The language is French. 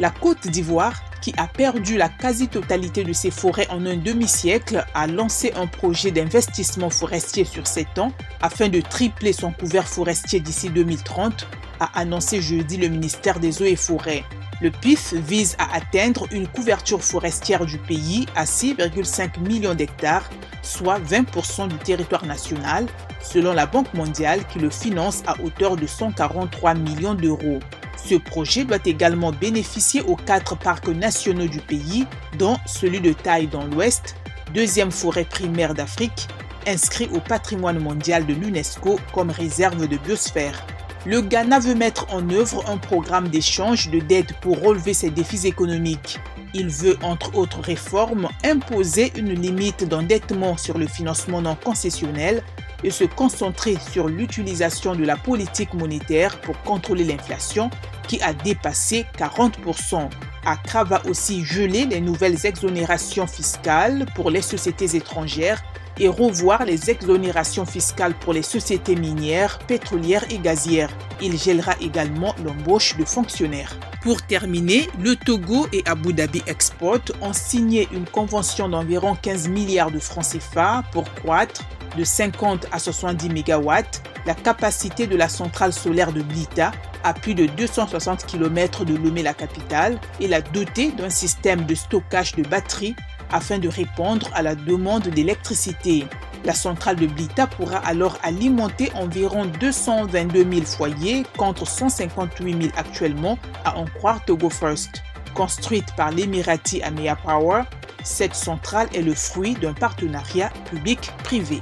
La Côte d'Ivoire, qui a perdu la quasi-totalité de ses forêts en un demi-siècle, a lancé un projet d'investissement forestier sur 7 ans afin de tripler son couvert forestier d'ici 2030, a annoncé jeudi le ministère des Eaux et Forêts. Le PIF vise à atteindre une couverture forestière du pays à 6,5 millions d'hectares, soit 20% du territoire national, selon la Banque mondiale qui le finance à hauteur de 143 millions d'euros. Ce projet doit également bénéficier aux quatre parcs nationaux du pays, dont celui de Taille dans l'Ouest, deuxième forêt primaire d'Afrique, inscrit au patrimoine mondial de l'UNESCO comme réserve de biosphère. Le Ghana veut mettre en œuvre un programme d'échange de dette pour relever ses défis économiques. Il veut, entre autres réformes, imposer une limite d'endettement sur le financement non concessionnel et se concentrer sur l'utilisation de la politique monétaire pour contrôler l'inflation qui a dépassé 40%. Accra va aussi geler les nouvelles exonérations fiscales pour les sociétés étrangères et revoir les exonérations fiscales pour les sociétés minières, pétrolières et gazières. Il gèlera également l'embauche de fonctionnaires. Pour terminer, le Togo et Abu Dhabi Export ont signé une convention d'environ 15 milliards de francs CFA pour croître de 50 à 70 MW la capacité de la centrale solaire de Blita à plus de 260 km de Lomé la capitale et la doter d'un système de stockage de batteries afin de répondre à la demande d'électricité. La centrale de Blita pourra alors alimenter environ 222 000 foyers contre 158 000 actuellement, à en croire Togo First. Construite par l'Emirati Amea Power, cette centrale est le fruit d'un partenariat public-privé.